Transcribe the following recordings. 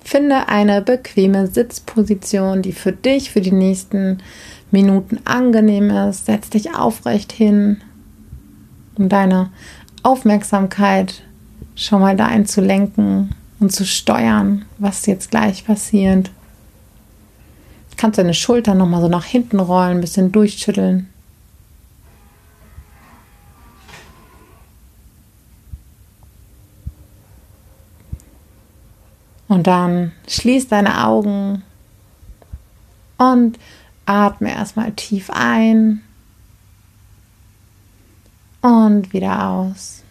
Finde eine bequeme Sitzposition, die für dich für die nächsten Minuten angenehm ist. Setz dich aufrecht hin, um deine Aufmerksamkeit schon mal dahin zu lenken und zu steuern, was jetzt gleich passiert. Kannst deine Schultern nochmal so nach hinten rollen, ein bisschen durchschütteln. Und dann schließ deine Augen und atme erstmal tief ein und wieder aus.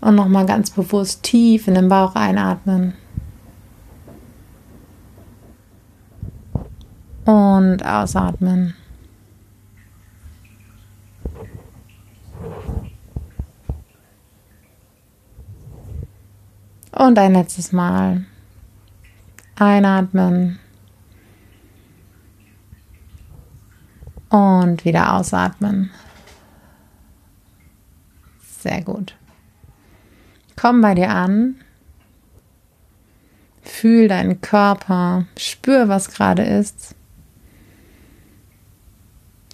Und nochmal ganz bewusst tief in den Bauch einatmen. Und ausatmen. Und ein letztes Mal. Einatmen. Und wieder ausatmen. Sehr gut. Komm bei dir an. Fühl deinen Körper. Spür, was gerade ist.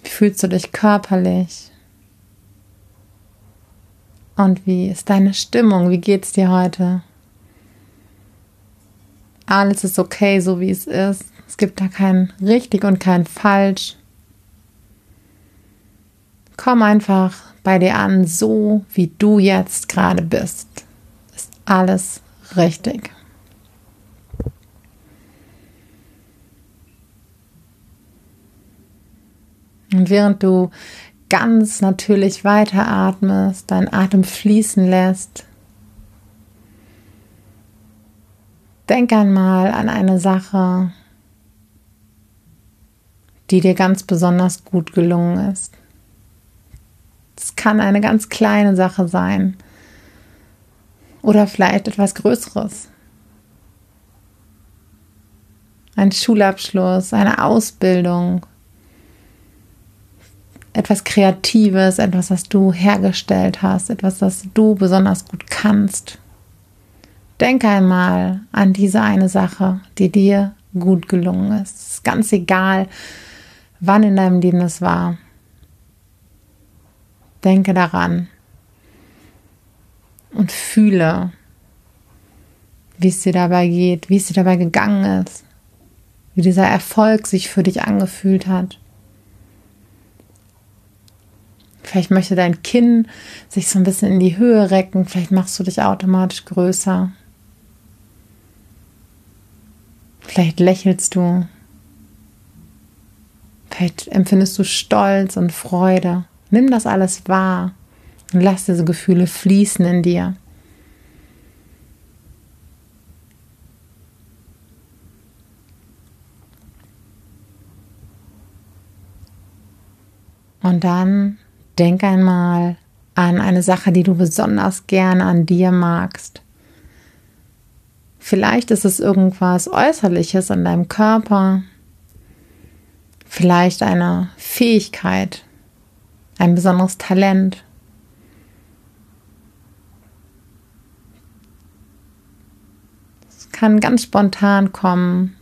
Wie fühlst du dich körperlich? Und wie ist deine Stimmung? Wie geht's dir heute? Alles ist okay, so wie es ist. Es gibt da kein richtig und kein falsch. Komm einfach bei dir an, so wie du jetzt gerade bist. Ist alles richtig. Und während du ganz natürlich weiteratmest, deinen Atem fließen lässt, Denk einmal an eine Sache, die dir ganz besonders gut gelungen ist. Es kann eine ganz kleine Sache sein oder vielleicht etwas Größeres. Ein Schulabschluss, eine Ausbildung, etwas Kreatives, etwas, was du hergestellt hast, etwas, das du besonders gut kannst. Denke einmal an diese eine Sache, die dir gut gelungen ist. Ist ganz egal, wann in deinem Leben es war. Denke daran und fühle, wie es dir dabei geht, wie es dir dabei gegangen ist, wie dieser Erfolg sich für dich angefühlt hat. Vielleicht möchte dein Kinn sich so ein bisschen in die Höhe recken, vielleicht machst du dich automatisch größer. Vielleicht lächelst du. Vielleicht empfindest du Stolz und Freude. Nimm das alles wahr und lass diese Gefühle fließen in dir. Und dann denk einmal an eine Sache, die du besonders gerne an dir magst. Vielleicht ist es irgendwas Äußerliches an deinem Körper, vielleicht eine Fähigkeit, ein besonderes Talent. Es kann ganz spontan kommen.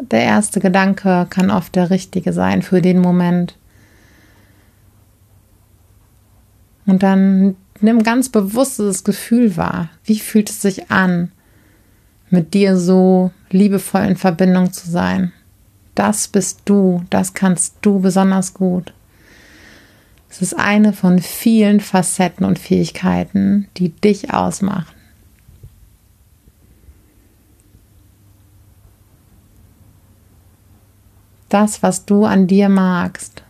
Der erste Gedanke kann oft der richtige sein für den Moment. Und dann nimm ganz bewusst das Gefühl wahr. Wie fühlt es sich an? Mit dir so liebevoll in Verbindung zu sein. Das bist du, das kannst du besonders gut. Es ist eine von vielen Facetten und Fähigkeiten, die dich ausmachen. Das, was du an dir magst,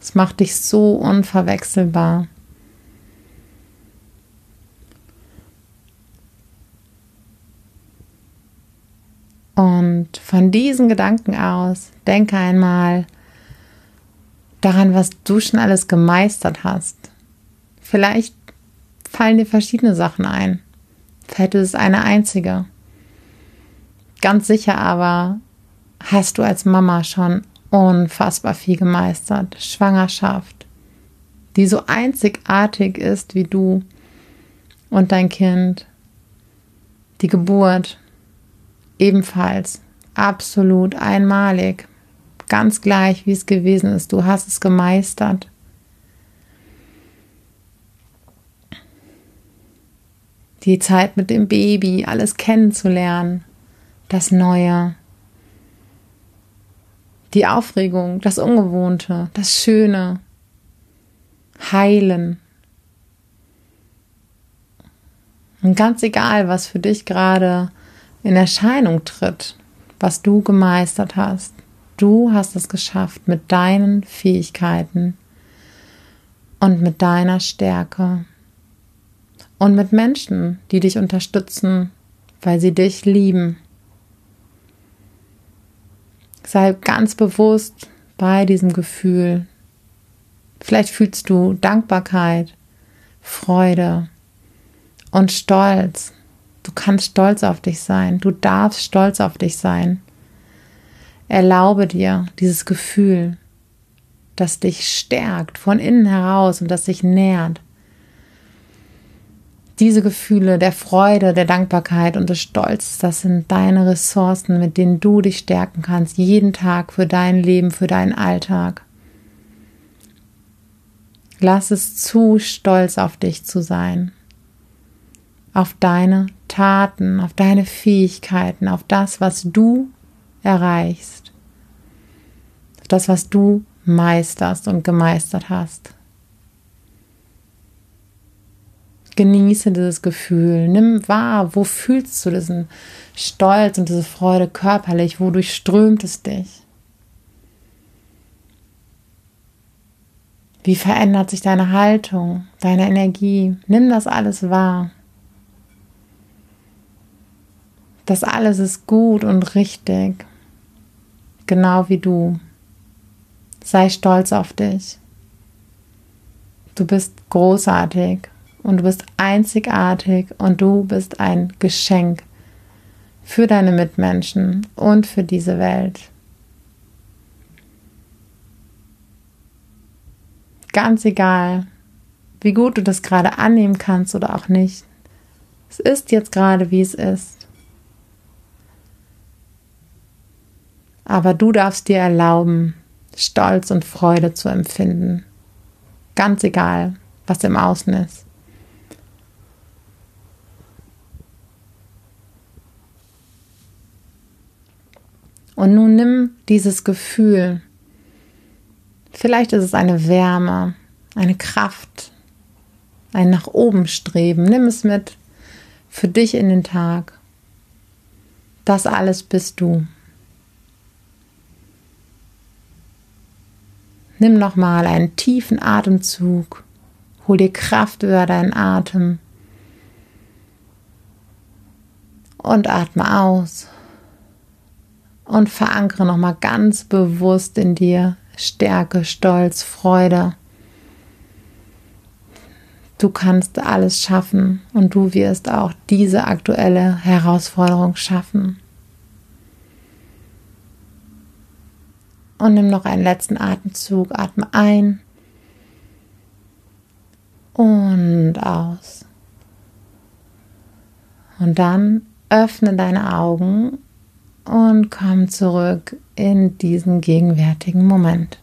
es macht dich so unverwechselbar. Und von diesen Gedanken aus, denke einmal daran, was du schon alles gemeistert hast. Vielleicht fallen dir verschiedene Sachen ein. Vielleicht ist es eine einzige. Ganz sicher aber hast du als Mama schon unfassbar viel gemeistert. Schwangerschaft, die so einzigartig ist wie du und dein Kind. Die Geburt ebenfalls absolut einmalig, ganz gleich, wie es gewesen ist. Du hast es gemeistert. Die Zeit mit dem Baby, alles kennenzulernen, das Neue, die Aufregung, das Ungewohnte, das Schöne, heilen. Und ganz egal, was für dich gerade in Erscheinung tritt, was du gemeistert hast, du hast es geschafft mit deinen Fähigkeiten und mit deiner Stärke und mit Menschen, die dich unterstützen, weil sie dich lieben. Sei ganz bewusst bei diesem Gefühl, Vielleicht fühlst du Dankbarkeit, Freude und Stolz. Du kannst stolz auf dich sein. Du darfst stolz auf dich sein. Erlaube dir dieses Gefühl, das dich stärkt von innen heraus und das dich nährt. Diese Gefühle der Freude, der Dankbarkeit und des Stolzes, das sind deine Ressourcen, mit denen du dich stärken kannst, jeden Tag für dein Leben, für deinen Alltag. Lass es zu, stolz auf dich zu sein, auf deine Taten, auf deine Fähigkeiten, auf das, was du erreichst, auf das, was du meisterst und gemeistert hast. Genieße dieses Gefühl, nimm wahr, wo fühlst du diesen Stolz und diese Freude körperlich, wo durchströmt es dich. Wie verändert sich deine Haltung, deine Energie? Nimm das alles wahr. Das alles ist gut und richtig, genau wie du. Sei stolz auf dich. Du bist großartig und du bist einzigartig und du bist ein Geschenk für deine Mitmenschen und für diese Welt. ganz egal, wie gut du das gerade annehmen kannst oder auch nicht. Es ist jetzt gerade, wie es ist. Aber du darfst dir erlauben, Stolz und Freude zu empfinden. Ganz egal, was im Außen ist. Und nun nimm dieses Gefühl Vielleicht ist es eine Wärme, eine Kraft, ein nach oben streben. Nimm es mit für dich in den Tag. Das alles bist du. Nimm nochmal einen tiefen Atemzug. Hol dir Kraft über deinen Atem. Und atme aus. Und verankere nochmal ganz bewusst in dir, Stärke, Stolz, Freude. Du kannst alles schaffen und du wirst auch diese aktuelle Herausforderung schaffen. Und nimm noch einen letzten Atemzug. Atme ein und aus. Und dann öffne deine Augen und komm zurück in diesen gegenwärtigen Moment.